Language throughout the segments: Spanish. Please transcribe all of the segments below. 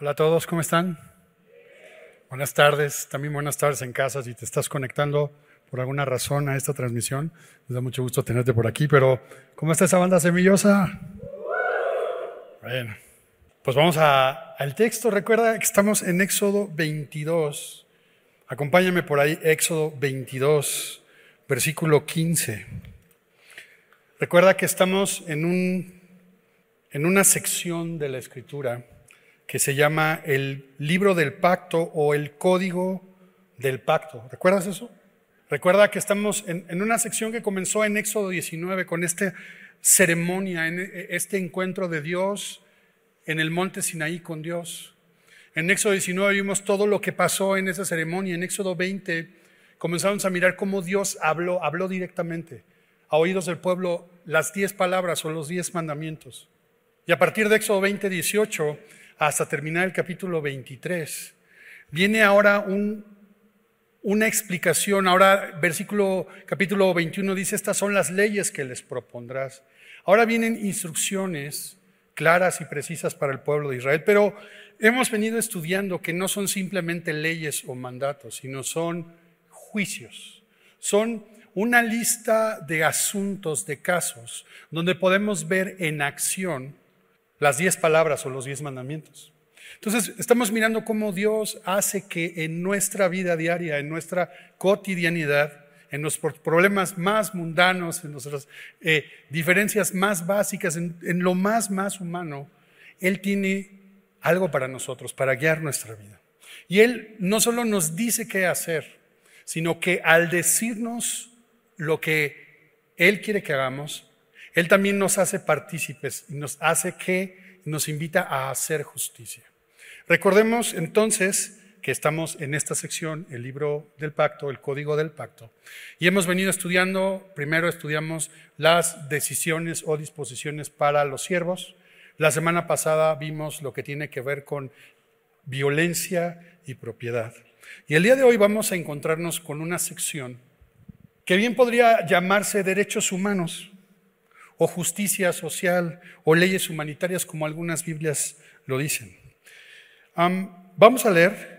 Hola a todos, ¿cómo están? Buenas tardes, también buenas tardes en casa. Si te estás conectando por alguna razón a esta transmisión, nos da mucho gusto tenerte por aquí, pero ¿cómo está esa banda semillosa? Bueno, pues vamos al texto. Recuerda que estamos en Éxodo 22. Acompáñame por ahí, Éxodo 22, versículo 15. Recuerda que estamos en, un, en una sección de la escritura que se llama el libro del pacto o el código del pacto. ¿Recuerdas eso? Recuerda que estamos en, una sección que comenzó en Éxodo 19 con esta ceremonia, en este encuentro de Dios en el monte Sinaí con Dios. En Éxodo 19 vimos todo lo que pasó en esa ceremonia. En Éxodo 20 comenzamos a mirar cómo Dios habló, habló directamente a oídos del pueblo las diez palabras o los diez mandamientos. Y a partir de Éxodo 20, 18 hasta terminar el capítulo 23, viene ahora un, una explicación. Ahora, versículo, capítulo 21 dice, estas son las leyes que les propondrás. Ahora vienen instrucciones claras y precisas para el pueblo de Israel, pero hemos venido estudiando que no son simplemente leyes o mandatos, sino son juicios. Son una lista de asuntos, de casos, donde podemos ver en acción las diez palabras o los diez mandamientos. Entonces, estamos mirando cómo Dios hace que en nuestra vida diaria, en nuestra cotidianidad, en los problemas más mundanos, en nuestras eh, diferencias más básicas, en, en lo más, más humano, Él tiene algo para nosotros, para guiar nuestra vida. Y Él no solo nos dice qué hacer, sino que al decirnos lo que Él quiere que hagamos, él también nos hace partícipes y nos hace que nos invita a hacer justicia. Recordemos entonces que estamos en esta sección, el libro del pacto, el código del pacto, y hemos venido estudiando, primero estudiamos las decisiones o disposiciones para los siervos. La semana pasada vimos lo que tiene que ver con violencia y propiedad. Y el día de hoy vamos a encontrarnos con una sección que bien podría llamarse derechos humanos o justicia social o leyes humanitarias como algunas Biblias lo dicen. vamos a leer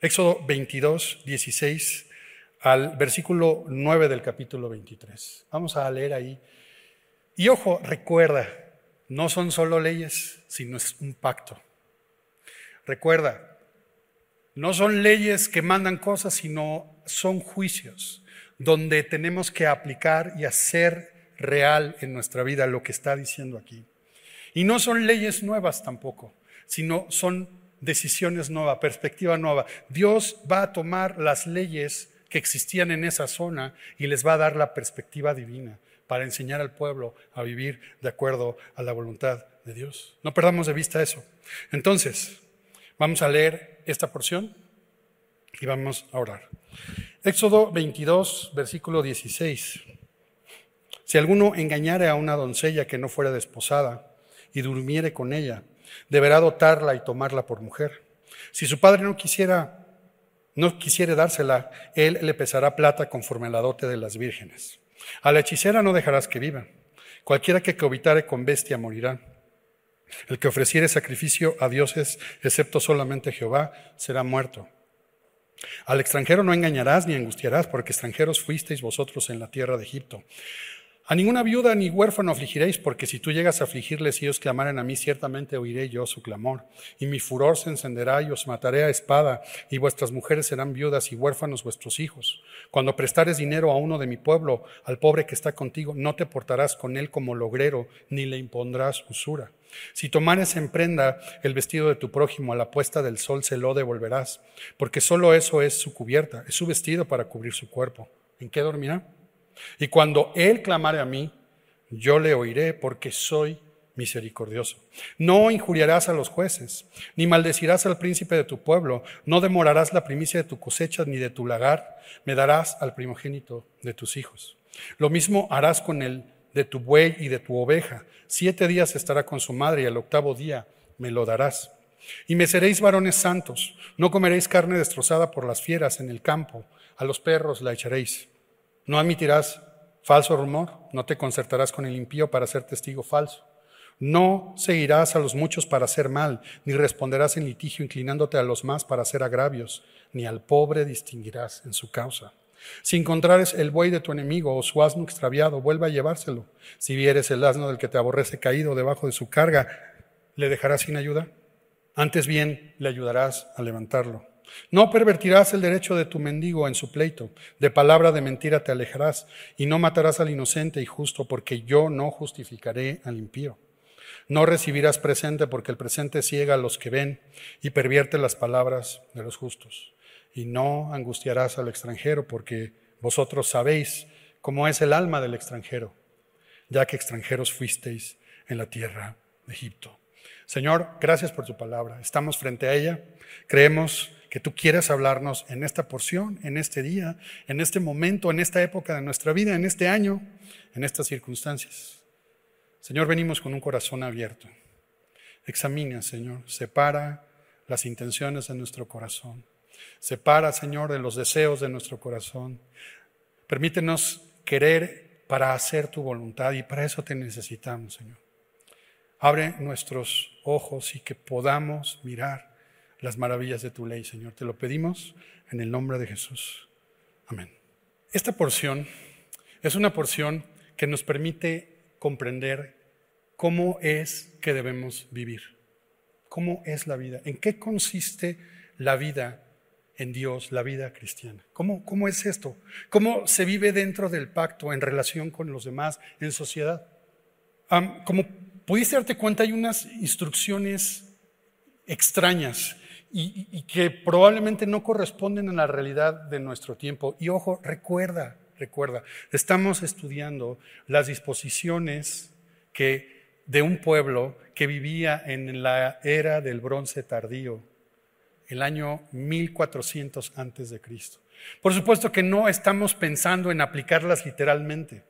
Éxodo 22, 16 al versículo 9 del capítulo 23. Vamos a leer ahí. Y ojo, recuerda, no son solo leyes, sino es un pacto. Recuerda, no son leyes que mandan cosas, sino son juicios donde tenemos que aplicar y hacer real en nuestra vida lo que está diciendo aquí. Y no son leyes nuevas tampoco, sino son decisiones nuevas, perspectiva nueva. Dios va a tomar las leyes que existían en esa zona y les va a dar la perspectiva divina para enseñar al pueblo a vivir de acuerdo a la voluntad de Dios. No perdamos de vista eso. Entonces, vamos a leer esta porción y vamos a orar. Éxodo 22, versículo 16. Si alguno engañare a una doncella que no fuera desposada y durmiere con ella, deberá dotarla y tomarla por mujer. Si su padre no quisiera, no quisiere dársela, él le pesará plata conforme a la dote de las vírgenes. A la hechicera no dejarás que viva. Cualquiera que cohabitare con bestia morirá. El que ofreciere sacrificio a dioses, excepto solamente Jehová, será muerto. Al extranjero no engañarás ni angustiarás, porque extranjeros fuisteis vosotros en la tierra de Egipto. A ninguna viuda ni huérfano afligiréis, porque si tú llegas a afligirles y ellos clamaren a mí, ciertamente oiré yo su clamor. Y mi furor se encenderá y os mataré a espada, y vuestras mujeres serán viudas y huérfanos vuestros hijos. Cuando prestares dinero a uno de mi pueblo, al pobre que está contigo, no te portarás con él como logrero, ni le impondrás usura. Si tomares en prenda el vestido de tu prójimo a la puesta del sol, se lo devolverás, porque solo eso es su cubierta, es su vestido para cubrir su cuerpo. ¿En qué dormirá? Y cuando Él clamare a mí, yo le oiré porque soy misericordioso. No injuriarás a los jueces, ni maldecirás al príncipe de tu pueblo, no demorarás la primicia de tu cosecha ni de tu lagar, me darás al primogénito de tus hijos. Lo mismo harás con el de tu buey y de tu oveja. Siete días estará con su madre y al octavo día me lo darás. Y me seréis varones santos, no comeréis carne destrozada por las fieras en el campo, a los perros la echaréis. No admitirás falso rumor, no te concertarás con el impío para ser testigo falso. No seguirás a los muchos para hacer mal, ni responderás en litigio inclinándote a los más para hacer agravios, ni al pobre distinguirás en su causa. Si encontrares el buey de tu enemigo o su asno extraviado, vuelve a llevárselo. Si vieres el asno del que te aborrece caído debajo de su carga, ¿le dejarás sin ayuda? Antes bien, le ayudarás a levantarlo. No pervertirás el derecho de tu mendigo en su pleito. De palabra de mentira te alejarás y no matarás al inocente y justo, porque yo no justificaré al impío. No recibirás presente porque el presente ciega a los que ven y pervierte las palabras de los justos. Y no angustiarás al extranjero porque vosotros sabéis cómo es el alma del extranjero, ya que extranjeros fuisteis en la tierra de Egipto. Señor, gracias por tu palabra. Estamos frente a ella. Creemos que tú quieres hablarnos en esta porción, en este día, en este momento, en esta época de nuestra vida, en este año, en estas circunstancias. Señor, venimos con un corazón abierto. Examina, Señor, separa las intenciones de nuestro corazón. Separa, Señor, de los deseos de nuestro corazón. Permítenos querer para hacer tu voluntad y para eso te necesitamos, Señor. Abre nuestros ojos y que podamos mirar las maravillas de tu ley, Señor. Te lo pedimos en el nombre de Jesús. Amén. Esta porción es una porción que nos permite comprender cómo es que debemos vivir, cómo es la vida, en qué consiste la vida en Dios, la vida cristiana. ¿Cómo, cómo es esto? ¿Cómo se vive dentro del pacto en relación con los demás en sociedad? como pudiste darte cuenta, hay unas instrucciones extrañas y, y, que probablemente no corresponden a la realidad de nuestro tiempo. Y ojo, recuerda, recuerda, estamos estudiando las disposiciones que de un pueblo que vivía en la era del bronce tardío, el año 1400 antes de Cristo. Por supuesto que no estamos pensando en aplicarlas literalmente.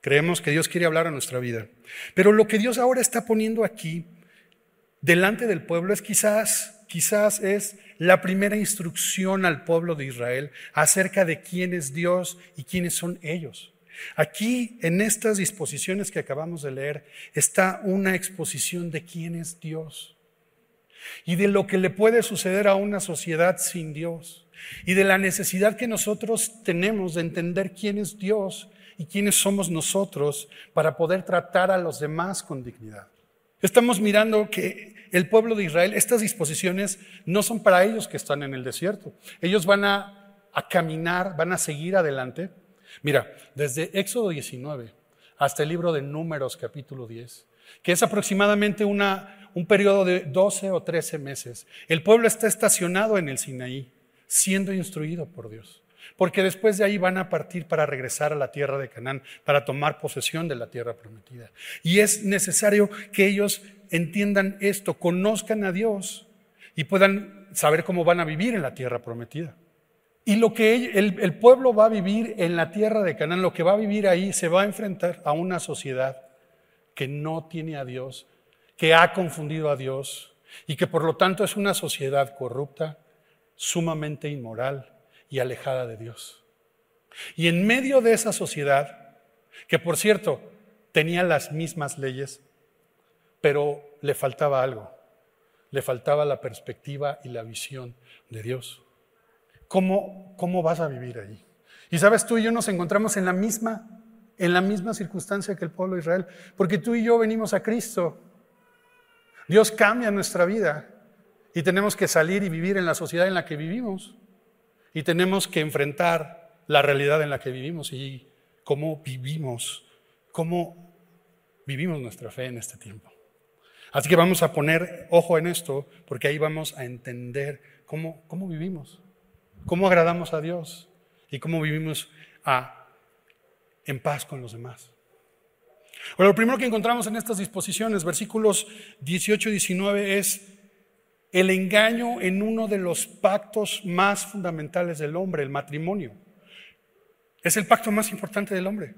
Creemos que Dios quiere hablar a nuestra vida. Pero lo que Dios ahora está poniendo aquí delante del pueblo es quizás, quizás es la primera instrucción al pueblo de Israel acerca de quién es Dios y quiénes son ellos. Aquí, en estas disposiciones que acabamos de leer, está una exposición de quién es Dios y de lo que le puede suceder a una sociedad sin Dios y de la necesidad que nosotros tenemos de entender quién es Dios y quiénes somos nosotros para poder tratar a los demás con dignidad. Estamos mirando que el pueblo de Israel, estas disposiciones no son para ellos que están en el desierto. Ellos van a, caminar, van a seguir adelante Mira, desde Éxodo 19 hasta el libro de Números capítulo 10, que es aproximadamente una, un periodo de 12 o 13 meses, el pueblo está estacionado en el Sinaí, siendo instruido por Dios. Porque después de ahí van a partir para regresar a la tierra de Canaán, para tomar posesión de la tierra prometida. Y es necesario que ellos entiendan esto, conozcan a Dios y puedan saber cómo van a vivir en la tierra prometida. Y lo que el, pueblo va a vivir en la tierra de Canaán, lo que va a vivir ahí, se va a enfrentar a una sociedad que no tiene a Dios, que ha confundido a Dios y que por lo tanto es una sociedad corrupta, sumamente inmoral y alejada de Dios. Y en medio de esa sociedad, que por cierto tenía las mismas leyes, pero le faltaba algo, le faltaba la perspectiva y la visión de Dios. ¿cómo, cómo vas a vivir ahí? Y sabes, tú y yo nos encontramos en la misma, en la misma circunstancia que el pueblo de Israel, porque tú y yo venimos a Cristo. Dios cambia nuestra vida y tenemos que salir y vivir en la sociedad en la que vivimos. Y tenemos que enfrentar la realidad en la que vivimos y cómo vivimos, cómo vivimos nuestra fe en este tiempo. Así que vamos a poner ojo en esto, porque ahí vamos a entender cómo, cómo vivimos cómo agradamos a Dios y cómo vivimos en paz con los demás. Bueno, lo primero que encontramos en estas disposiciones, versículos 18 y 19, es el engaño en uno de los pactos más fundamentales del hombre, el matrimonio. Es el pacto más importante del hombre.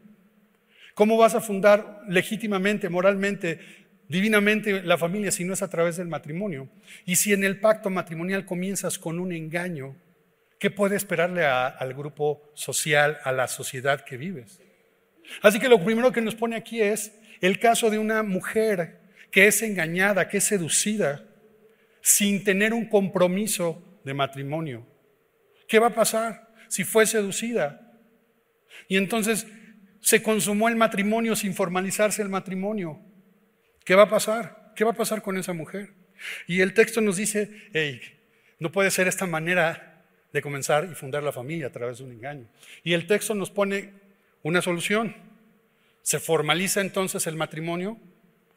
¿Cómo vas a fundar legítimamente, moralmente, divinamente la familia si no es a través del matrimonio? Y si en el pacto matrimonial comienzas con un engaño, ¿Qué puede esperarle al grupo social, a la sociedad que vives? Así que lo primero que nos pone aquí es el caso de una mujer que es engañada, que es seducida, sin tener un compromiso de matrimonio. ¿Qué va a pasar si fue seducida? Y entonces se consumó el matrimonio sin formalizarse el matrimonio. ¿Qué va a pasar? ¿Qué va a pasar con esa mujer? Y el texto nos dice, hey, no puede ser esta manera de comenzar y fundar la familia a través de un engaño. Y el texto nos pone una solución. Se formaliza entonces el matrimonio,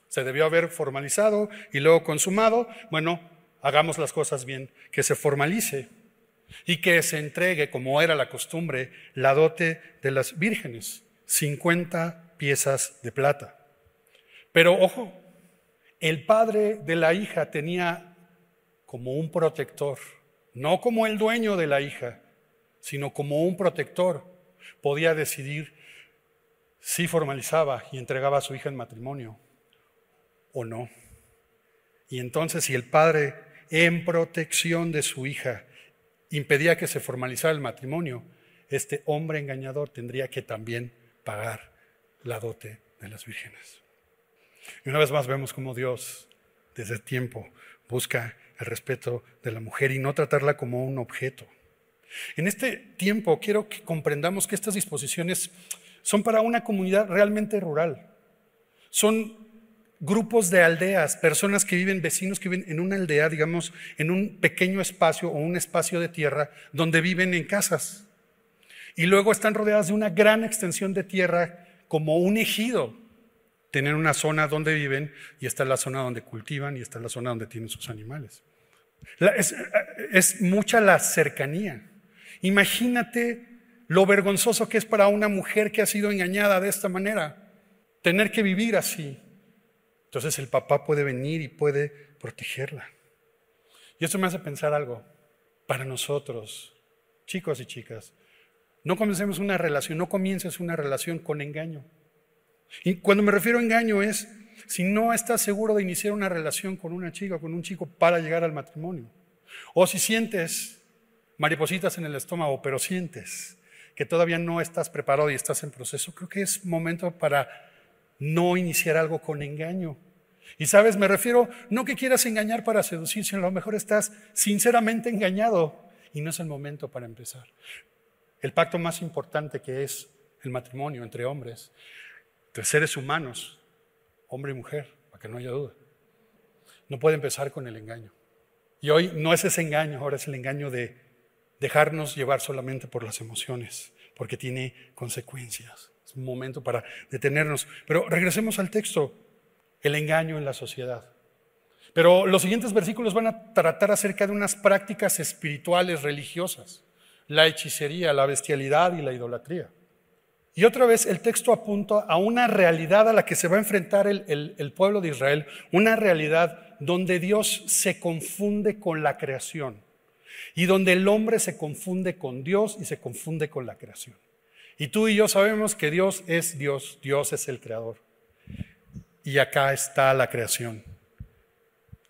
se debió haber formalizado y luego consumado. Bueno, hagamos las cosas bien, que se formalice y que se entregue, como era la costumbre, la dote de las vírgenes, 50 piezas de plata. Pero ojo, el padre de la hija tenía como un protector, no como el dueño de la hija, sino como un protector. Podía decidir si formalizaba y entregaba a su hija en matrimonio o no. Y entonces si el padre en protección de su hija impedía que se formalizara el matrimonio, este hombre engañador tendría que también pagar la dote de las vírgenes. Y una vez más vemos cómo Dios desde tiempo busca el respeto de la mujer y no tratarla como un objeto. En este tiempo quiero que comprendamos que estas disposiciones son para una comunidad realmente rural. Son grupos de aldeas, personas que viven, vecinos que viven en una aldea, digamos, en un pequeño espacio o un espacio de tierra donde viven en casas. Y luego están rodeadas de una gran extensión de tierra como un ejido. Tienen una zona donde viven y está la zona donde cultivan y está la zona donde tienen sus animales. es, es mucha la cercanía. Imagínate lo vergonzoso que es para una mujer que ha sido engañada de esta manera, tener que vivir así. Entonces el papá puede venir y puede protegerla. Y esto me hace pensar algo para nosotros, chicos y chicas. No comencemos una relación, no comiences una relación con engaño. Y cuando me refiero a engaño es si no estás seguro de iniciar una relación con una chica o con un chico para llegar al matrimonio. O si sientes maripositas en el estómago, pero sientes que todavía no estás preparado y estás en proceso, creo que es momento para no iniciar algo con engaño. Y sabes, me refiero no que quieras engañar para seducir, sino a lo mejor estás sinceramente engañado y no es el momento para empezar. El pacto más importante que es el matrimonio entre hombres, entre seres humanos, hombre y mujer, para que no haya duda, no puede empezar con el engaño. Y hoy no es ese engaño, ahora es el engaño de dejarnos llevar solamente por las emociones, porque tiene consecuencias un momento para detenernos. Pero regresemos al texto, el engaño en la sociedad. Pero los siguientes versículos van a tratar acerca de unas prácticas espirituales religiosas, la hechicería, la bestialidad y la idolatría. Y otra vez el texto apunta a una realidad a la que se va a enfrentar el, el pueblo de Israel, una realidad donde Dios se confunde con la creación y donde el hombre se confunde con Dios y se confunde con la creación. Y tú y yo sabemos que Dios es Dios, Dios es el creador. Y acá está la creación,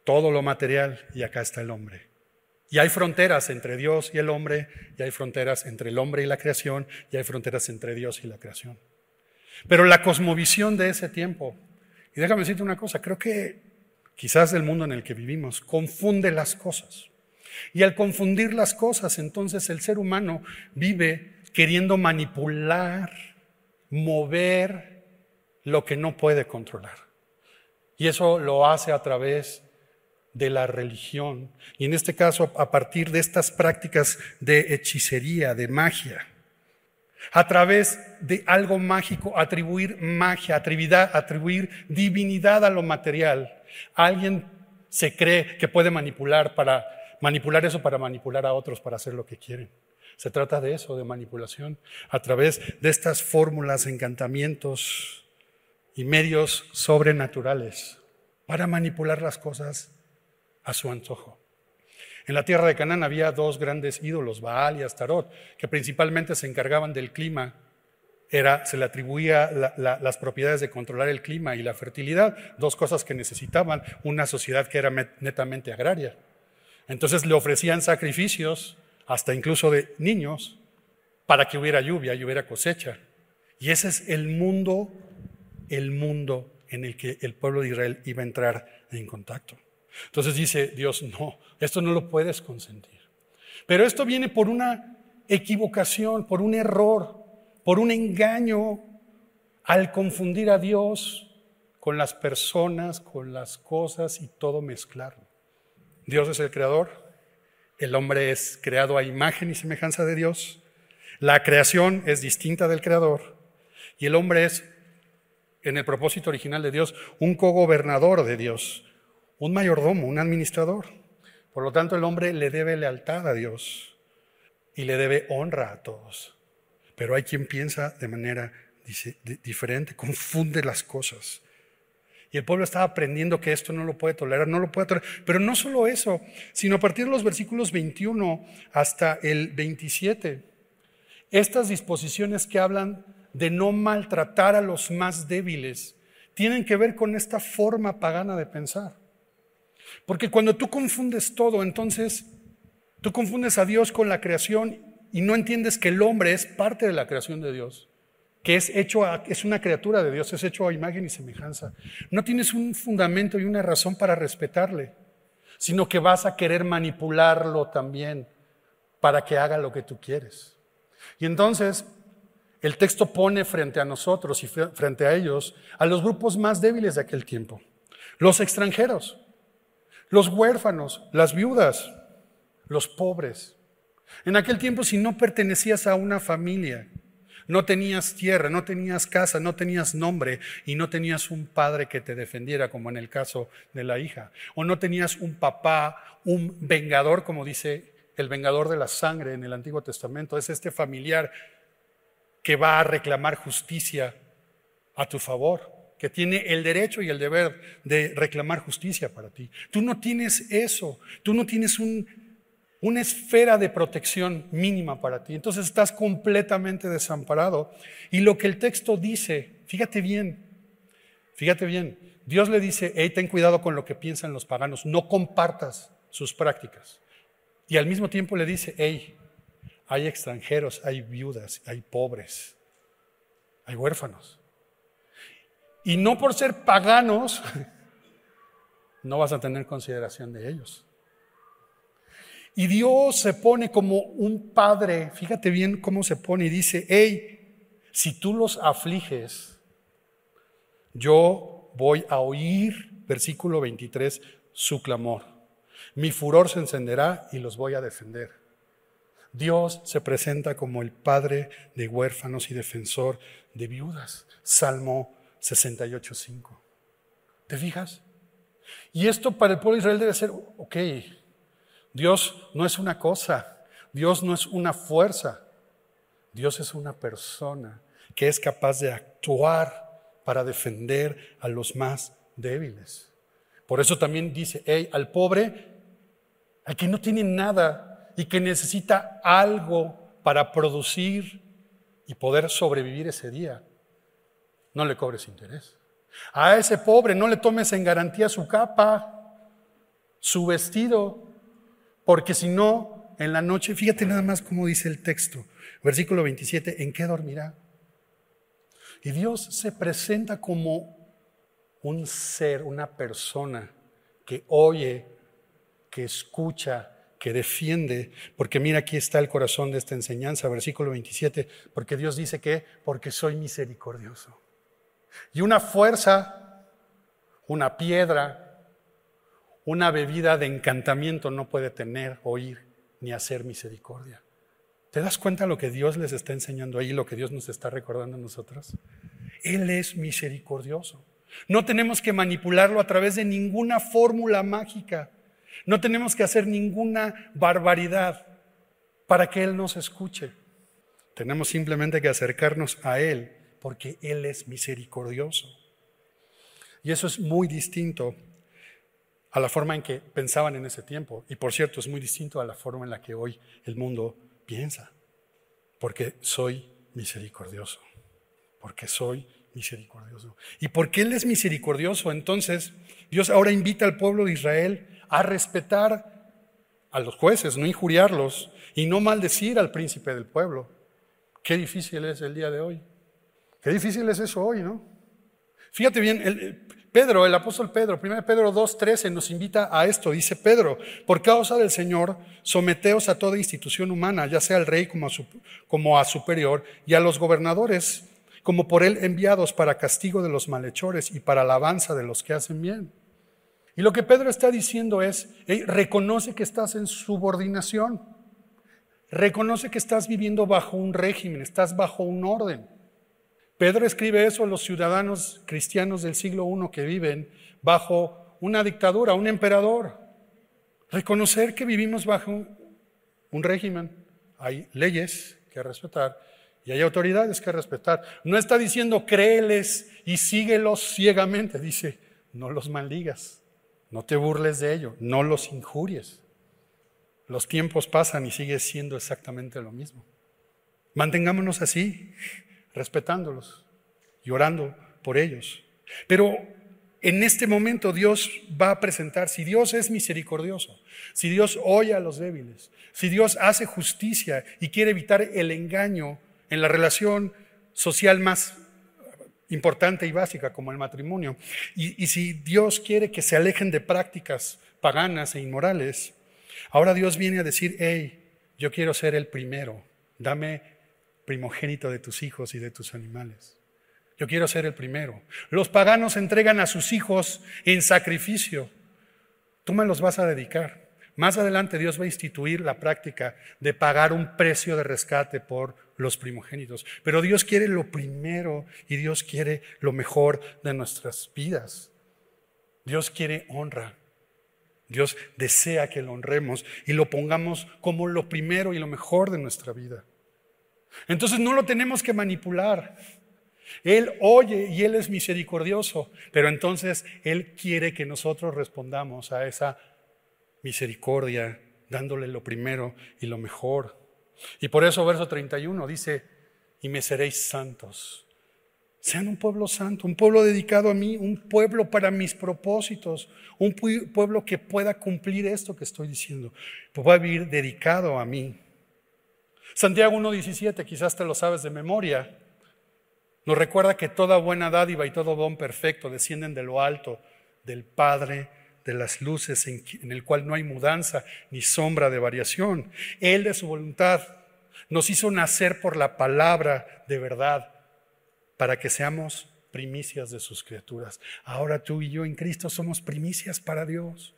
todo lo material y acá está el hombre. Y hay fronteras entre Dios y el hombre, y hay fronteras entre el hombre y la creación, y hay fronteras entre Dios y la creación. Pero la cosmovisión de ese tiempo, y déjame decirte una cosa, creo que quizás el mundo en el que vivimos confunde las cosas. Y al confundir las cosas, entonces el ser humano vive queriendo manipular, mover lo que no puede controlar. Y eso lo hace a través de la religión. Y en este caso, a partir de estas prácticas de hechicería, de magia. A través de algo mágico, atribuir magia, atribuir divinidad a lo material. Alguien se cree que puede manipular para manipular eso para manipular a otros para hacer lo que quieren. Se trata de eso, de manipulación, a través de estas fórmulas, encantamientos y medios sobrenaturales para manipular las cosas a su antojo. En la tierra de Canaán había dos grandes ídolos, Baal y Astarot, que principalmente se encargaban del clima. Era, se le atribuía las propiedades de controlar el clima y la fertilidad, dos cosas que necesitaban una sociedad que era netamente agraria. Entonces le ofrecían sacrificios hasta incluso de niños, para que hubiera lluvia y hubiera cosecha. Y ese es el mundo, el mundo en el que el pueblo de Israel iba a entrar en contacto. Entonces dice Dios, no, esto no lo puedes consentir. Pero esto viene por una equivocación, por un error, por un engaño al confundir a Dios con las personas, con las cosas y todo mezclarlo. Dios es el creador, el hombre es creado a imagen y semejanza de Dios, la creación es distinta del creador y el hombre es, en el propósito original de Dios, un cogobernador de Dios, un mayordomo, un administrador. Por lo tanto, el hombre le debe lealtad a Dios y le debe honra a todos. Pero hay quien piensa de manera diferente, confunde las cosas. Y el pueblo estaba aprendiendo que esto no lo puede tolerar, no lo puede tolerar. Pero no solo eso, sino a partir de los versículos 21 hasta el 27, estas disposiciones que hablan de no maltratar a los más débiles tienen que ver con esta forma pagana de pensar. Porque cuando tú confundes todo, entonces tú confundes a Dios con la creación y no entiendes que el hombre es parte de la creación de Dios, que es hecho es una criatura de Dios, es hecho a imagen y semejanza. No tienes un fundamento y una razón para respetarle, sino que vas a querer manipularlo también para que haga lo que tú quieres. Y entonces el texto pone frente a nosotros y frente a ellos a los grupos más débiles de aquel tiempo, los extranjeros los huérfanos, las viudas, los pobres. En aquel tiempo, si no pertenecías a una familia, no tenías tierra, no tenías casa, no tenías nombre y no tenías un padre que te defendiera, como en el caso de la hija, o no tenías un papá, un vengador, como dice el vengador de la sangre en el Antiguo Testamento, es este familiar que va a reclamar justicia a tu favor que tiene el derecho y el deber de reclamar justicia para ti. Tú no tienes eso, tú no tienes una esfera de protección mínima para ti. Entonces estás completamente desamparado. Y lo que el texto dice, fíjate bien, fíjate bien, Dios le dice, hey, ten cuidado con lo que piensan los paganos, no compartas sus prácticas. Y al mismo tiempo le dice, hey, hay extranjeros, hay viudas, hay pobres, hay huérfanos. Y no por ser paganos, no vas a tener consideración de ellos. Y Dios se pone como un padre, fíjate bien cómo se pone y dice, hey, si tú los afliges, yo voy a oír, versículo 23, su clamor. Mi furor se encenderá y los voy a defender. Dios se presenta como el padre de huérfanos y defensor de viudas. Salmo 68.5. ¿Te fijas? Y esto para el pueblo de Israel debe ser, ok, Dios no es una cosa, Dios no es una fuerza, Dios es una persona que es capaz de actuar para defender a los más débiles. Por eso también dice, hey, al pobre, al que no tiene nada y que necesita algo para producir y poder sobrevivir ese día, no le cobres interés. A ese pobre no le tomes en garantía su capa, su vestido, porque si no, en la noche, fíjate nada más cómo dice el texto, versículo 27, ¿en qué dormirá? Y Dios se presenta como un ser, una persona que oye, que escucha, que defiende, porque mira aquí está el corazón de esta enseñanza, versículo 27, porque Dios dice que, porque soy misericordioso. Y una fuerza, una piedra, una bebida de encantamiento no puede tener, oír ni hacer misericordia. ¿Te das cuenta lo que Dios les está enseñando ahí, lo que Dios nos está recordando a nosotros? Él es misericordioso. No tenemos que manipularlo a través de ninguna fórmula mágica. No tenemos que hacer ninguna barbaridad para que Él nos escuche. Tenemos simplemente que acercarnos a Él porque Él es misericordioso. Y eso es muy distinto a la forma en que pensaban en ese tiempo. Y por cierto, es muy distinto a la forma en la que hoy el mundo piensa. Porque soy misericordioso. Porque soy misericordioso. Y porque Él es misericordioso, entonces Dios ahora invita al pueblo de Israel a respetar a los jueces, no injuriarlos y no maldecir al príncipe del pueblo. Qué difícil es el día de hoy. Qué difícil es eso hoy, ¿no? Fíjate bien, el, Pedro, el apóstol Pedro, 1 Pedro 2.13 nos invita a esto. Dice Pedro, por causa del Señor, someteos a toda institución humana, ya sea al rey como a, su, como a superior, y a los gobernadores como por él enviados para castigo de los malhechores y para alabanza de los que hacen bien. Y lo que Pedro está diciendo es, reconoce que estás en subordinación, reconoce que estás viviendo bajo un régimen, estás bajo un orden. Pedro escribe eso a los ciudadanos cristianos del siglo I que viven bajo una dictadura, un emperador. Reconocer que vivimos bajo un régimen, hay leyes que respetar y hay autoridades que respetar. No está diciendo créeles y síguelos ciegamente, dice no los maldigas, no te burles de ello, no los injuries. Los tiempos pasan y sigue siendo exactamente lo mismo. Mantengámonos así, respetándolos y orando por ellos. Pero en este momento Dios va a presentar, si Dios es misericordioso, si Dios oye a los débiles, si Dios hace justicia y quiere evitar el engaño en la relación social más importante y básica como el matrimonio, y, y si Dios quiere que se alejen de prácticas paganas e inmorales, ahora Dios viene a decir, hey, yo quiero ser el primero, dame primogénito de tus hijos y de tus animales. Yo quiero ser el primero. Los paganos entregan a sus hijos en sacrificio. Tú me los vas a dedicar. Más adelante Dios va a instituir la práctica de pagar un precio de rescate por los primogénitos. Pero Dios quiere lo primero y Dios quiere lo mejor de nuestras vidas. Dios quiere honra. Dios desea que lo honremos y lo pongamos como lo primero y lo mejor de nuestra vida. Entonces no lo tenemos que manipular. Él oye y Él es misericordioso, pero entonces Él quiere que nosotros respondamos a esa misericordia, dándole lo primero y lo mejor. Y por eso verso 31 dice, y me seréis santos. Sean un pueblo santo, un pueblo dedicado a mí, un pueblo para mis propósitos, un pueblo que pueda cumplir esto que estoy diciendo, pueda vivir dedicado a mí. Santiago 1.17, quizás te lo sabes de memoria, nos recuerda que toda buena dádiva y todo don perfecto descienden de lo alto, del Padre de las luces, en, el cual no hay mudanza ni sombra de variación. Él de su voluntad nos hizo nacer por la palabra de verdad, para que seamos primicias de sus criaturas. Ahora tú y yo en Cristo somos primicias para Dios.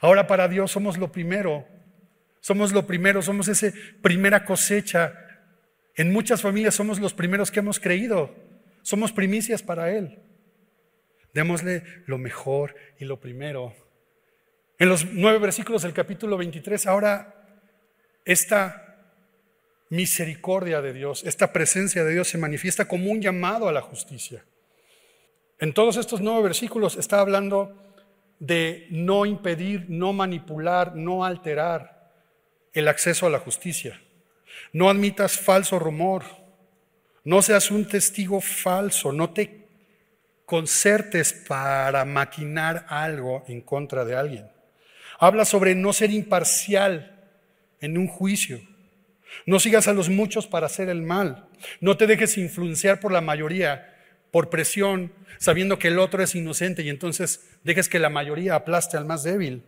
Ahora para Dios somos lo primero. Somos lo primero, somos esa primera cosecha en muchas familias somos los primeros que hemos creído. Somos primicias para Él. Démosle lo mejor y lo primero. En los nueve versículos del capítulo 23, ahora esta misericordia de Dios, esta presencia de Dios se manifiesta como un llamado a la justicia. En todos estos nueve versículos está hablando de no impedir, no manipular, no alterar el acceso a la justicia. No admitas falso rumor. No seas un testigo falso. No te concertes para maquinar algo en contra de alguien. Habla sobre no ser imparcial en un juicio. No sigas a los muchos para hacer el mal. No te dejes influenciar por la mayoría, por presión, sabiendo que el otro es inocente y entonces dejes que la mayoría aplaste al más débil.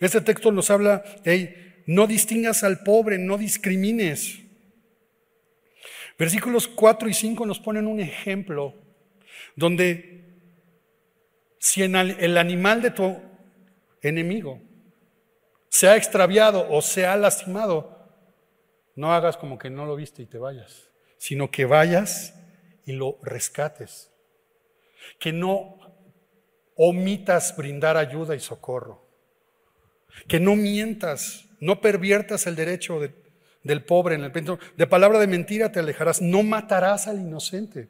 Este texto nos habla, hey, no distingas al pobre, no discrimines. Versículos 4 y 5 nos ponen un ejemplo donde si el animal de tu enemigo se ha extraviado o se ha lastimado, no hagas como que no lo viste y te vayas, sino que vayas y lo rescates. Que no omitas brindar ayuda y socorro. Que no mientas no perviertas el derecho del pobre en el pecho. De palabra de mentira te alejarás. No matarás al inocente.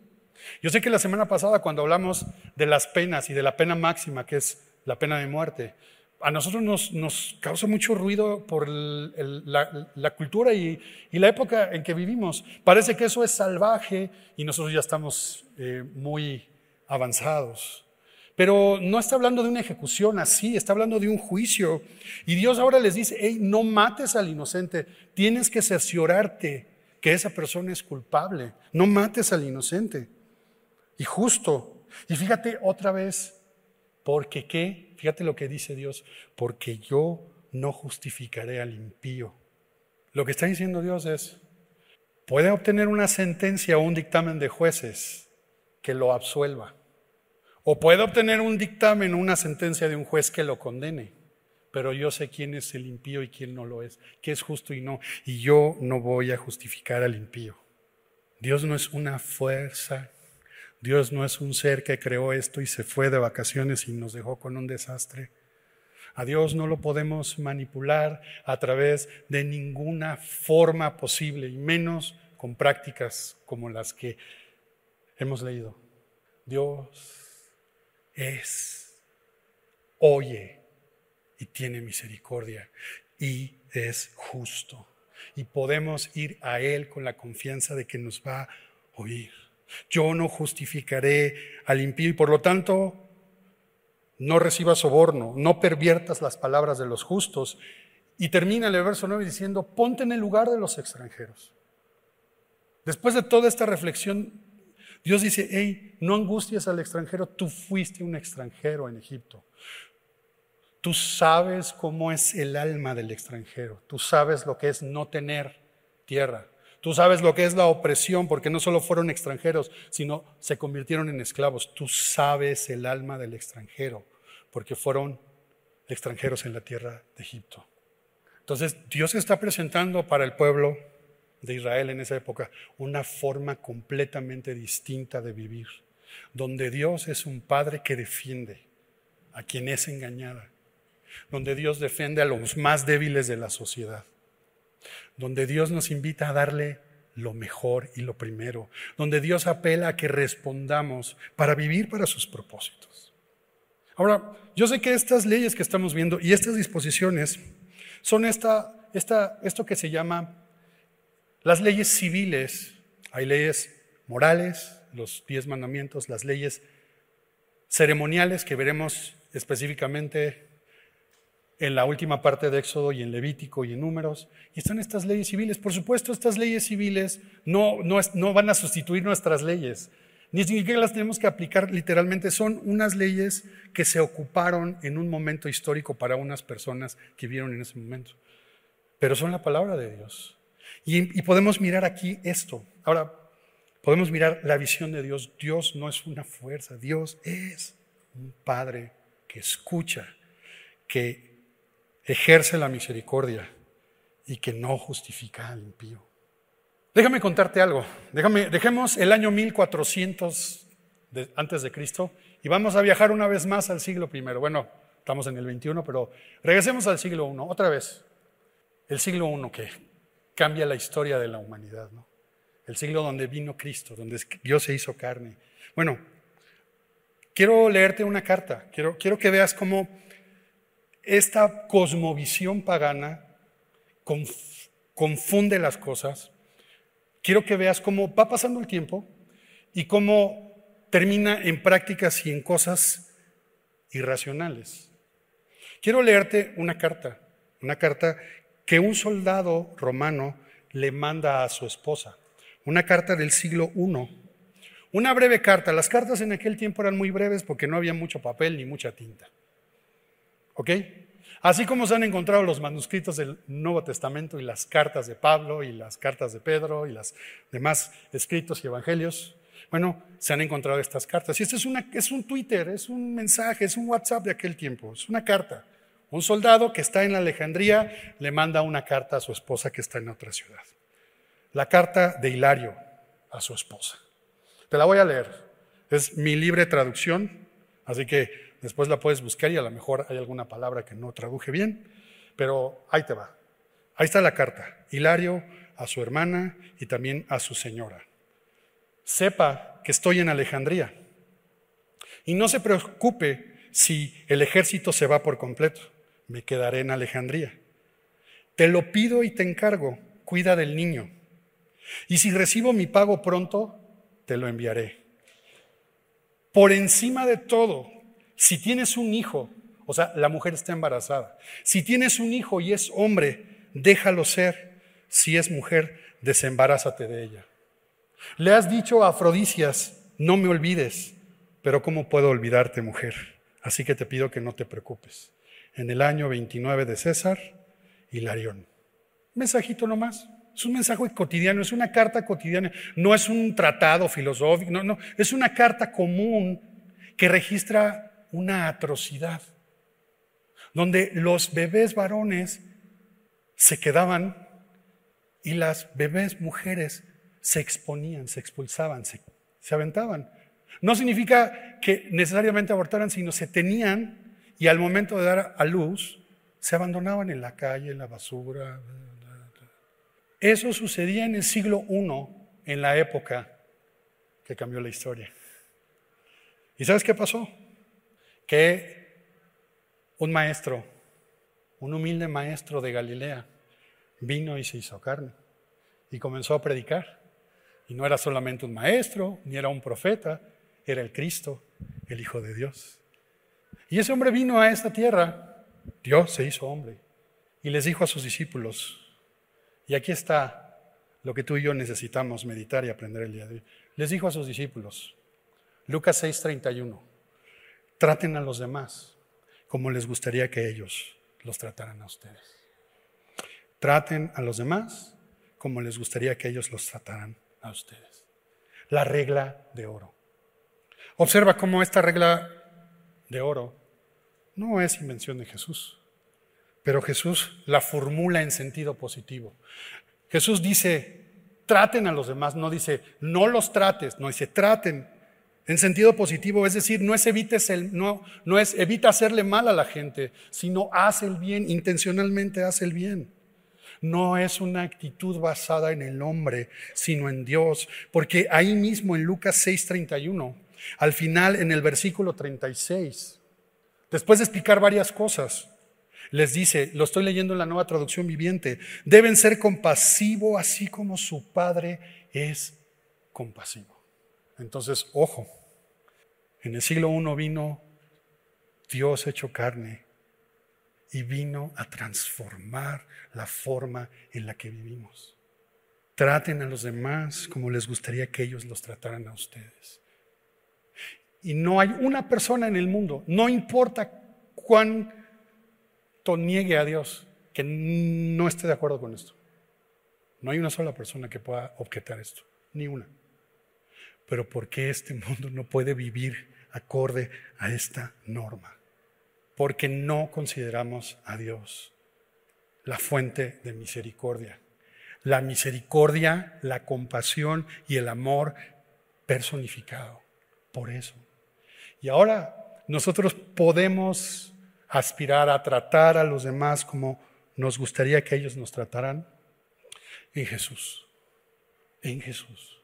Yo sé que la semana pasada cuando hablamos de las penas y de la pena máxima, que es la pena de muerte, a nosotros nos, nos causa mucho ruido por la, cultura y, la época en que vivimos. Parece que eso es salvaje y nosotros ya estamos eh, muy avanzados. Pero no está hablando de una ejecución así, está hablando de un juicio. Y Dios ahora les dice, hey, no mates al inocente, tienes que cerciorarte que esa persona es culpable, no mates al inocente. y justo. Y fíjate otra vez, porque qué, fíjate lo que dice Dios, porque yo no justificaré al impío. Lo que está diciendo Dios es, puede obtener una sentencia o un dictamen de jueces que lo absuelva. O puede obtener un dictamen una sentencia de un juez que lo condene. Pero yo sé quién es el impío y quién no lo es, qué es justo y no. Y yo no voy a justificar al impío. Dios no es una fuerza. Dios no es un ser que creó esto y se fue de vacaciones y nos dejó con un desastre. A Dios no lo podemos manipular a través de ninguna forma posible, y menos con prácticas como las que hemos leído. Dios es, oye y tiene misericordia y es justo. Y podemos ir a Él con la confianza de que nos va a oír. Yo no justificaré al impío y por lo tanto no recibas soborno, no perviertas las palabras de los justos. Y termina el verso 9 diciendo, ponte en el lugar de los extranjeros. Después de toda esta reflexión, Dios dice, hey, no angusties al extranjero, tú fuiste un extranjero en Egipto. Tú sabes cómo es el alma del extranjero, tú sabes lo que es no tener tierra, Tú sabes lo que es la opresión, porque no solo fueron extranjeros, sino se convirtieron en esclavos. Tú sabes el alma del extranjero, porque fueron extranjeros en la tierra de Egipto. Entonces, Dios está presentando para el pueblo de Israel en esa época una forma completamente distinta de vivir, donde Dios es un padre que defiende a quien es engañada, donde Dios defiende a los más débiles de la sociedad donde Dios nos invita a darle lo mejor y lo primero, donde Dios apela a que respondamos para vivir para sus propósitos. Ahora, yo sé que estas leyes que estamos viendo y estas disposiciones son esta, esta, esto que se llama las leyes civiles. Hay leyes morales, los diez mandamientos, las leyes ceremoniales que veremos específicamente en la última parte de Éxodo y en Levítico y en Números. Y están estas leyes civiles. Por supuesto, estas leyes civiles no, no, no van a sustituir nuestras leyes. Ni siquiera las tenemos que aplicar literalmente. Son unas leyes que se ocuparon en un momento histórico para unas personas que vieron en ese momento. Pero son la palabra de Dios. Y, podemos mirar aquí esto. Ahora, podemos mirar la visión de Dios. Dios no es una fuerza. Dios es un Padre que escucha, que ejerce la misericordia y que no justifica al impío. Déjame contarte algo. Déjame, dejemos el año 1400 antes de Cristo y vamos a viajar una vez más al siglo I. Bueno, estamos en el 21, pero regresemos al siglo I, otra vez. El siglo I que cambia la historia de la humanidad, ¿no? El siglo donde vino Cristo, donde Dios se hizo carne. Bueno, quiero leerte una carta, quiero, quiero que veas cómo esta cosmovisión pagana confunde las cosas. Quiero que veas cómo va pasando el tiempo y cómo termina en prácticas y en cosas irracionales. Quiero leerte una carta, una carta que un soldado romano le manda a su esposa, una carta del siglo I. Una breve carta. Las cartas en aquel tiempo eran muy breves porque no había mucho papel ni mucha tinta. ¿Ok? Así como se han encontrado los manuscritos del Nuevo Testamento y las cartas de Pablo y las cartas de Pedro y los demás escritos y evangelios, bueno, se han encontrado estas cartas. Y esto es, una, es un Twitter, es un mensaje, es un WhatsApp de aquel tiempo, es una carta. Un soldado que está en Alejandría le manda una carta a su esposa que está en otra ciudad. La carta de Hilario a su esposa. Te la voy a leer. Es mi libre traducción, así que Después la puedes buscar y a lo mejor hay alguna palabra que no traduje bien, pero ahí te va. Ahí está la carta. Hilario a su hermana y también a su señora. Sepa que estoy en Alejandría y no se preocupe si el ejército se va por completo. Me quedaré en Alejandría. Te lo pido y te encargo, cuida del niño. Y si recibo mi pago pronto, te lo enviaré. Por encima de todo, si tienes un hijo, o sea, la mujer está embarazada, si tienes un hijo y es hombre, déjalo ser. Si es mujer, desembarázate de ella. Le has dicho a Afrodicias, no me olvides, pero ¿cómo puedo olvidarte, mujer? Así que te pido que no te preocupes. En el año 29 de César, Hilarión. Mensajito nomás. Es un mensaje cotidiano, es una carta cotidiana, no es un tratado filosófico, no, no, es una carta común que registra una atrocidad, donde los bebés varones se quedaban y las bebés mujeres se exponían, se expulsaban, se, se aventaban. No significa que necesariamente abortaran, sino se tenían y al momento de dar a luz se abandonaban en la calle, en la basura. Eso sucedía en el siglo I, en la época que cambió la historia. ¿Y sabes qué pasó? Que un maestro, un humilde maestro de Galilea, vino y se hizo carne y comenzó a predicar. Y no era solamente un maestro, ni era un profeta, era el Cristo, el Hijo de Dios. Y ese hombre vino a esta tierra, Dios se hizo hombre, y les dijo a sus discípulos, y aquí está lo que tú y yo necesitamos meditar y aprender el día de hoy. Les dijo a sus discípulos, Lucas 6:31, traten a los demás como les gustaría que ellos los trataran a ustedes. Traten a los demás como les gustaría que ellos los trataran a ustedes. La regla de oro. Observa cómo esta regla de oro no es invención de Jesús. Pero Jesús la formula en sentido positivo. Jesús dice, traten a los demás, no dice, no los trates, no dice, traten en sentido positivo, es decir, no es, evites evita hacerle mal a la gente, sino haz el bien, intencionalmente haz el bien. No es una actitud basada en el hombre, sino en Dios, porque ahí mismo en Lucas 6:31, al final en el versículo 36, después de explicar varias cosas, les dice, lo estoy leyendo en la nueva traducción viviente, deben ser compasivos así como su Padre es compasivo. Entonces, ojo, en el siglo I vino Dios hecho carne y vino a transformar la forma en la que vivimos. Traten a los demás como les gustaría que ellos los trataran a ustedes. Y no hay una persona en el mundo, no importa cuán niegue a Dios que no esté de acuerdo con esto. No hay una sola persona que pueda objetar esto, ni una. Pero ¿por qué este mundo no puede vivir acorde a esta norma? Porque no consideramos a Dios la fuente de misericordia. La misericordia, la compasión y el amor personificado. Por eso. Y ahora nosotros podemos aspirar a tratar a los demás como nos gustaría que ellos nos trataran? En Jesús, en Jesús,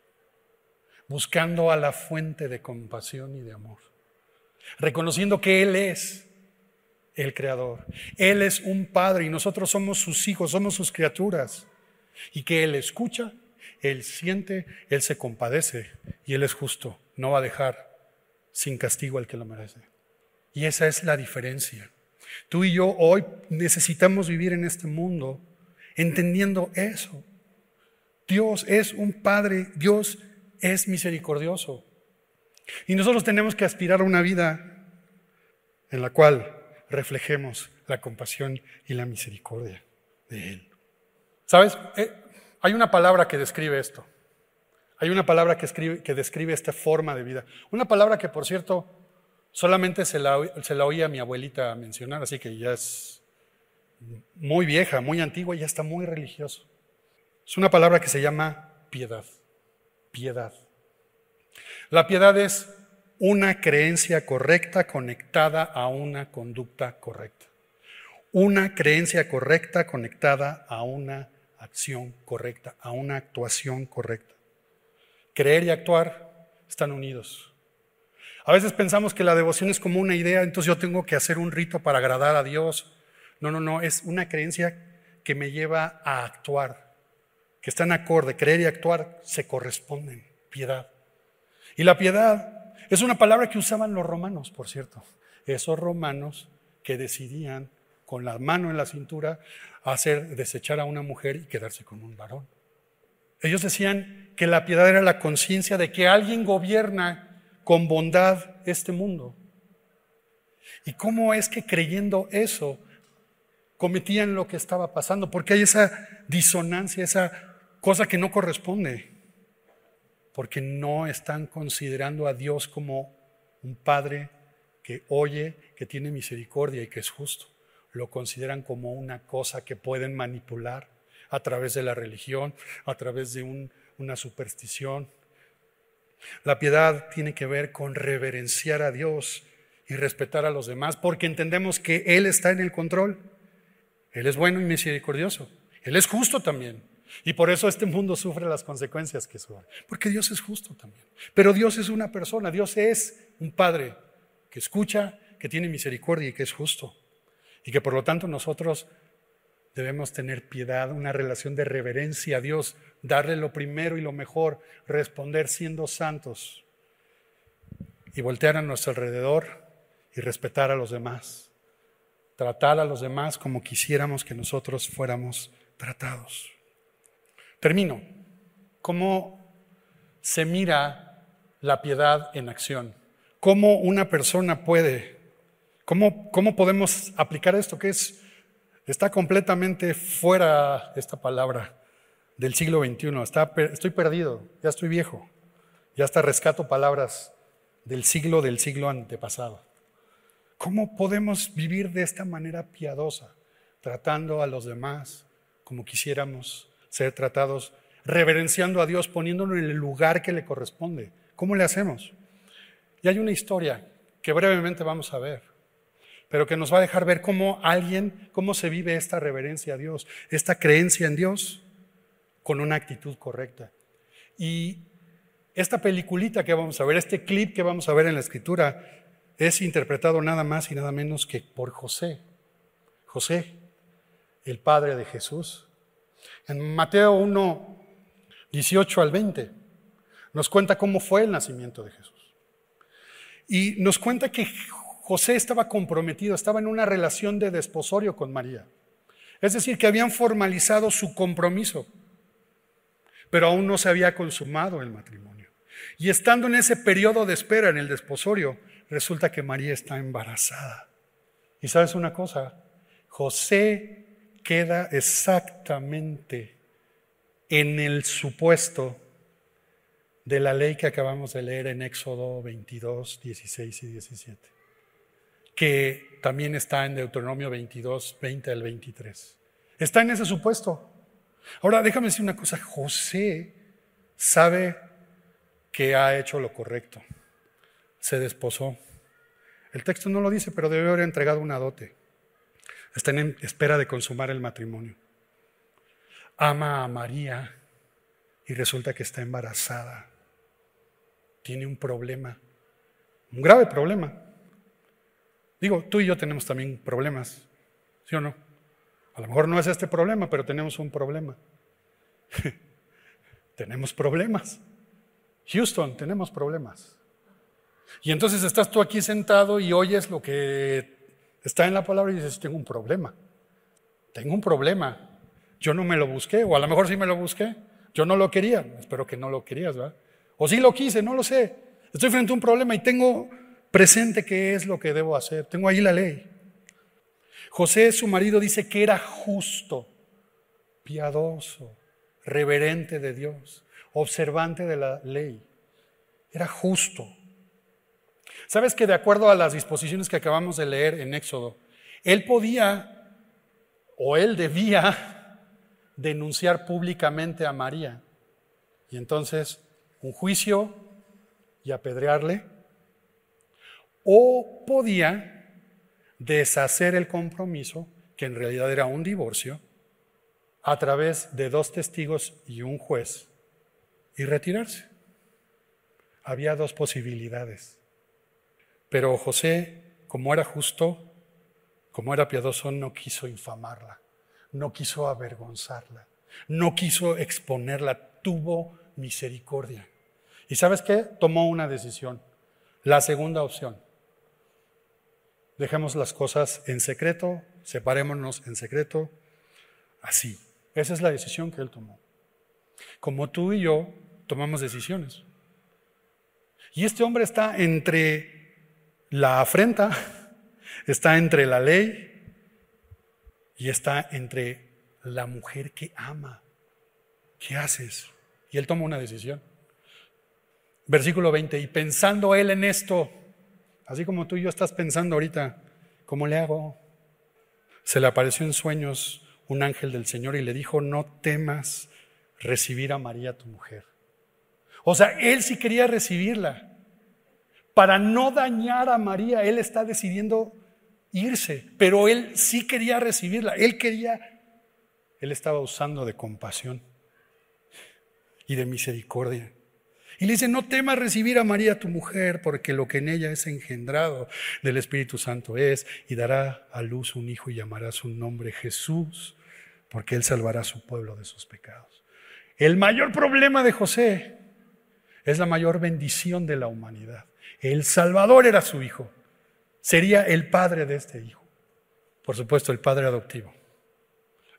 buscando a la fuente de compasión y de amor, reconociendo que Él es el Creador, Él es un Padre y nosotros somos sus hijos, somos sus criaturas, y que Él escucha, Él siente, Él se compadece y Él es justo, no va a dejar sin castigo al que lo merece. Y esa es la diferencia. Tú y yo hoy necesitamos vivir en este mundo entendiendo eso. Dios es un Padre, Dios es misericordioso. Y nosotros tenemos que aspirar a una vida en la cual reflejemos la compasión y la misericordia de Él. ¿Sabes? Eh, hay una palabra que describe esto. Hay una palabra que, describe esta forma de vida. Una palabra que, por cierto, Solamente se la, oía mi abuelita mencionar, así que ya es muy vieja, muy antigua y ya está muy religioso. Es una palabra que se llama piedad. Piedad. La piedad es una creencia correcta conectada a una conducta correcta. Una creencia correcta conectada a una acción correcta, a una actuación correcta. Creer y actuar están unidos. A veces pensamos que la devoción es como una idea, entonces yo tengo que hacer un rito para agradar a Dios. No, no, no, es una creencia que me lleva a actuar, que está en acorde, creer y actuar se corresponden, piedad. Y la piedad es una palabra que usaban los romanos, por cierto, esos romanos que decidían con la mano en la cintura hacer desechar a una mujer y quedarse con un varón. Ellos decían que la piedad era la conciencia de que alguien gobierna con bondad este mundo. ¿Y cómo es que creyendo eso cometían lo que estaba pasando? Porque hay esa disonancia, esa cosa que no corresponde. Porque no están considerando a Dios como un Padre que oye, que tiene misericordia y que es justo. Lo consideran como una cosa que pueden manipular a través de la religión, a través de una superstición. La piedad tiene que ver con reverenciar a Dios y respetar a los demás, porque entendemos que Él está en el control. Él es bueno y misericordioso. Él es justo también. Y por eso este mundo sufre las consecuencias que sufre. Porque Dios es justo también. Pero Dios es una persona, Dios es un Padre que escucha, que tiene misericordia y que es justo. Y que por lo tanto nosotros debemos tener piedad, una relación de reverencia a Dios, darle lo primero y lo mejor, responder siendo santos y voltear a nuestro alrededor y respetar a los demás. Tratar a los demás como quisiéramos que nosotros fuéramos tratados. Termino. ¿Cómo se mira la piedad en acción? ¿Cómo una persona puede, cómo, cómo podemos aplicar esto que es, está completamente fuera esta palabra del siglo XXI? Está, estoy perdido, ya estoy viejo, ya hasta rescato palabras del siglo del siglo antepasado. ¿Cómo podemos vivir de esta manera piadosa, tratando a los demás como quisiéramos ser tratados, reverenciando a Dios, poniéndolo en el lugar que le corresponde? ¿Cómo le hacemos? Y hay una historia que brevemente vamos a ver, pero que nos va a dejar ver cómo alguien, cómo se vive esta reverencia a Dios, esta creencia en Dios con una actitud correcta. Y esta peliculita que vamos a ver, este clip que vamos a ver en la escritura, es interpretado nada más y nada menos que por José. José, el padre de Jesús. En Mateo 1, 18 al 20, nos cuenta cómo fue el nacimiento de Jesús. Y nos cuenta que José estaba comprometido, estaba en una relación de desposorio con María. Es decir, que habían formalizado su compromiso, pero aún no se había consumado el matrimonio. Y estando en ese periodo de espera en el desposorio, resulta que María está embarazada. Y sabes una cosa, José queda exactamente en el supuesto de la ley que acabamos de leer en Éxodo 22, 16 y 17, que también está en Deuteronomio 22, 20 al 23. Está en ese supuesto. Ahora, déjame decir una cosa, José sabe que ha hecho lo correcto se desposó. El texto no lo dice, pero debe haber entregado una dote. Está en espera de consumar el matrimonio. Ama a María y resulta que está embarazada. Tiene un problema, un grave problema. Digo, tú y yo tenemos también problemas, ¿sí o no? A lo mejor no es este problema, pero tenemos un problema. tenemos problemas. Houston, tenemos problemas. Y entonces estás tú aquí sentado y oyes lo que está en la palabra y dices, tengo un problema, tengo un problema. Yo no me lo busqué, o a lo mejor sí me lo busqué, yo no lo quería, espero que no lo querías, ¿verdad? O sí lo quise, no lo sé. Estoy frente a un problema y tengo presente qué es lo que debo hacer, tengo ahí la ley. José, su marido, dice que era justo, piadoso, reverente de Dios, observante de la ley. Era justo. Sabes que de acuerdo a las disposiciones que acabamos de leer en Éxodo, él podía o él debía denunciar públicamente a María. Y entonces un juicio y apedrearle. O podía deshacer el compromiso, que en realidad era un divorcio, a través de dos testigos y un juez, y retirarse. Había dos posibilidades. Pero José, como era justo, como era piadoso, no quiso infamarla, no quiso avergonzarla, no quiso exponerla, tuvo misericordia. ¿Y sabes qué? Tomó una decisión, la segunda opción. Dejemos las cosas en secreto, separémonos en secreto, así. Esa es la decisión que él tomó. como tú y yo tomamos decisiones. Y este hombre está entre la afrenta, está entre la ley y está entre la mujer que ama. ¿Qué haces? Y él toma una decisión. Versículo 20, y pensando él en esto, así como tú y yo estás pensando ahorita, ¿cómo le hago? Se le apareció en sueños un ángel del Señor y le dijo, no temas recibir a María tu mujer. O sea, él sí quería recibirla. Para no dañar a María, él está decidiendo irse, pero él sí quería recibirla. Él quería, él estaba usando de compasión y de misericordia. Y le dice, no temas recibir a María tu mujer, porque lo que en ella es engendrado del Espíritu Santo es, y dará a luz un hijo y llamará su nombre Jesús, porque él salvará a su pueblo de sus pecados. El mayor problema de José es la mayor bendición de la humanidad. El Salvador era su hijo, sería el padre de este hijo, por supuesto el padre adoptivo.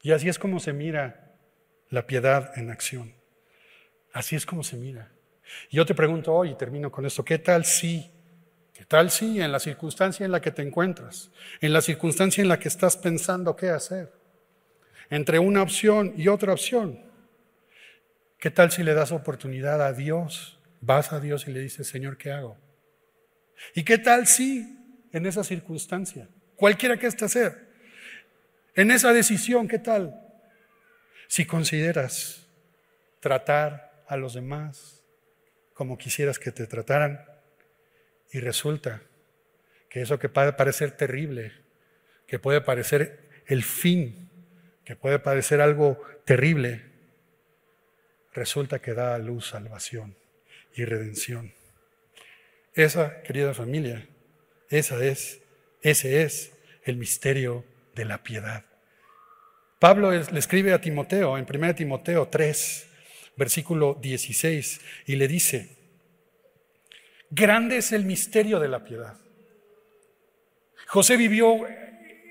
Y así es como se mira la piedad en acción. Así es como se mira. Y yo te pregunto hoy, y termino con esto, ¿qué tal si? ¿Qué tal si en la circunstancia en la que te encuentras, en la circunstancia en la que estás pensando qué hacer, entre una opción y otra opción, ¿qué tal si le das oportunidad a Dios? Vas a Dios y le dices, Señor, ¿qué hago? ¿Y qué tal si en esa circunstancia, cualquiera que ésta sea, en esa decisión, ¿qué tal? Si consideras tratar a los demás como quisieras que te trataran. Y resulta que eso que puede parecer terrible, que puede parecer el fin, que puede parecer algo terrible, resulta que da a luz salvación y redención. Esa, querida familia, esa es, ese es el misterio de la piedad. Pablo le escribe a Timoteo en 1 Timoteo 3, versículo 16, y le dice, grande es el misterio de la piedad. José vivió,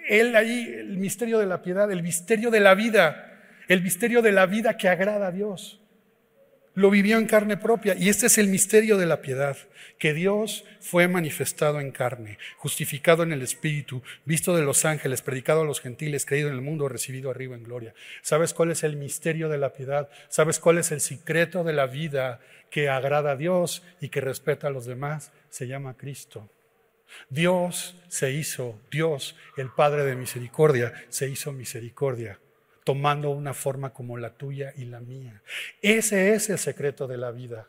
él ahí, el misterio de la piedad, el misterio de la vida, el misterio de la vida que agrada a Dios lo vivió en carne propia. Y este es el misterio de la piedad, que Dios fue manifestado en carne, justificado en el Espíritu, visto de los ángeles, predicado a los gentiles, creído en el mundo, recibido arriba en gloria. ¿Sabes cuál es el misterio de la piedad? ¿Sabes cuál es el secreto de la vida que agrada a Dios y que respeta a los demás? Se llama Cristo. Dios se hizo, Dios, el Padre de misericordia, se hizo misericordia tomando una forma como la tuya y la mía. Ese es el secreto de la vida.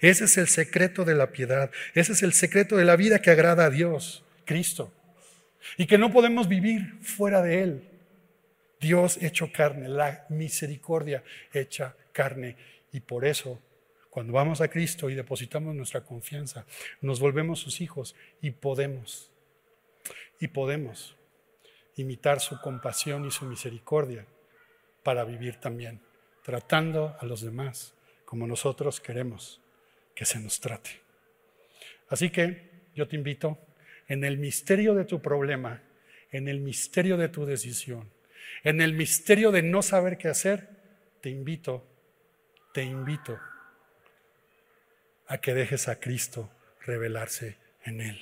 Ese es el secreto de la piedad. Ese es el secreto de la vida que agrada a Dios, Cristo. Y que no podemos vivir fuera de Él. Dios hecho carne, la misericordia hecha carne. Y por eso, cuando vamos a Cristo y depositamos nuestra confianza, nos volvemos sus hijos y podemos, y podemos imitar su compasión y su misericordia para vivir también, tratando a los demás como nosotros queremos que se nos trate. Así que yo te invito, en el misterio de tu problema, en el misterio de tu decisión, en el misterio de no saber qué hacer, te invito, te invito a que dejes a Cristo revelarse en Él.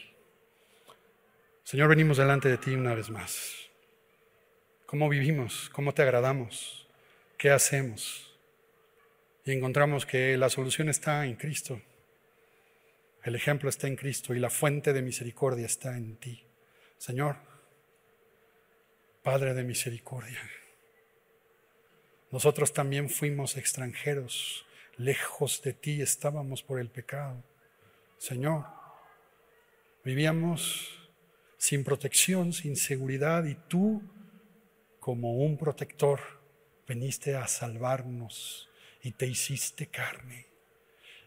Señor, venimos delante de ti una vez más. ¿Cómo vivimos? ¿Cómo te agradamos? ¿Qué hacemos? Y encontramos que la solución está en Cristo. El ejemplo está en Cristo y la fuente de misericordia está en ti. Señor, Padre de misericordia, nosotros también fuimos extranjeros, lejos de ti estábamos por el pecado. Señor, vivíamos sin protección, sin seguridad y tú como un protector, veniste a salvarnos y te hiciste carne.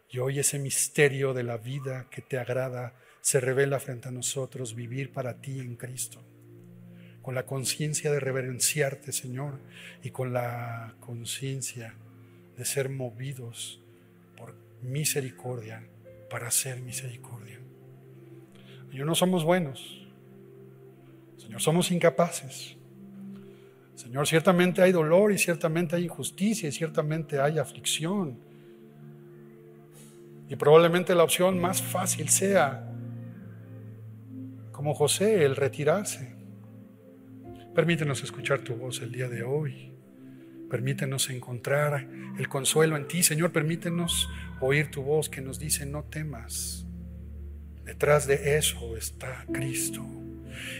Y hoy ese misterio de la vida que te agrada se revela frente a nosotros, vivir para ti en Cristo, con la conciencia de reverenciarte, Señor, y con la conciencia de ser movidos por misericordia para hacer misericordia. Señor, no somos buenos, Señor, somos incapaces. Señor, ciertamente hay dolor y ciertamente hay injusticia y ciertamente hay aflicción. Y probablemente la opción más fácil sea, como José, el retirarse. Permítenos escuchar tu voz el día de hoy. Permítenos encontrar el consuelo en ti, Señor. Permítenos oír tu voz que nos dice, no temas. Detrás de eso está Cristo.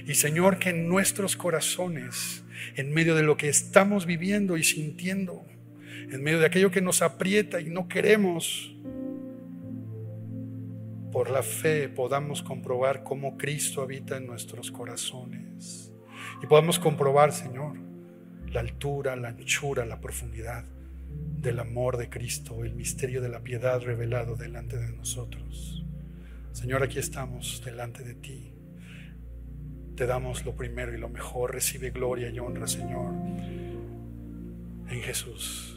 Y Señor, que en nuestros corazones, en medio de lo que estamos viviendo y sintiendo, en medio de aquello que nos aprieta y no queremos, por la fe podamos comprobar cómo Cristo habita en nuestros corazones. Y podamos comprobar, Señor, la altura, la anchura, la profundidad del amor de Cristo, el misterio de la piedad revelado delante de nosotros. Señor, aquí estamos delante de ti te damos lo primero y lo mejor. Recibe gloria y honra, Señor, en Jesús.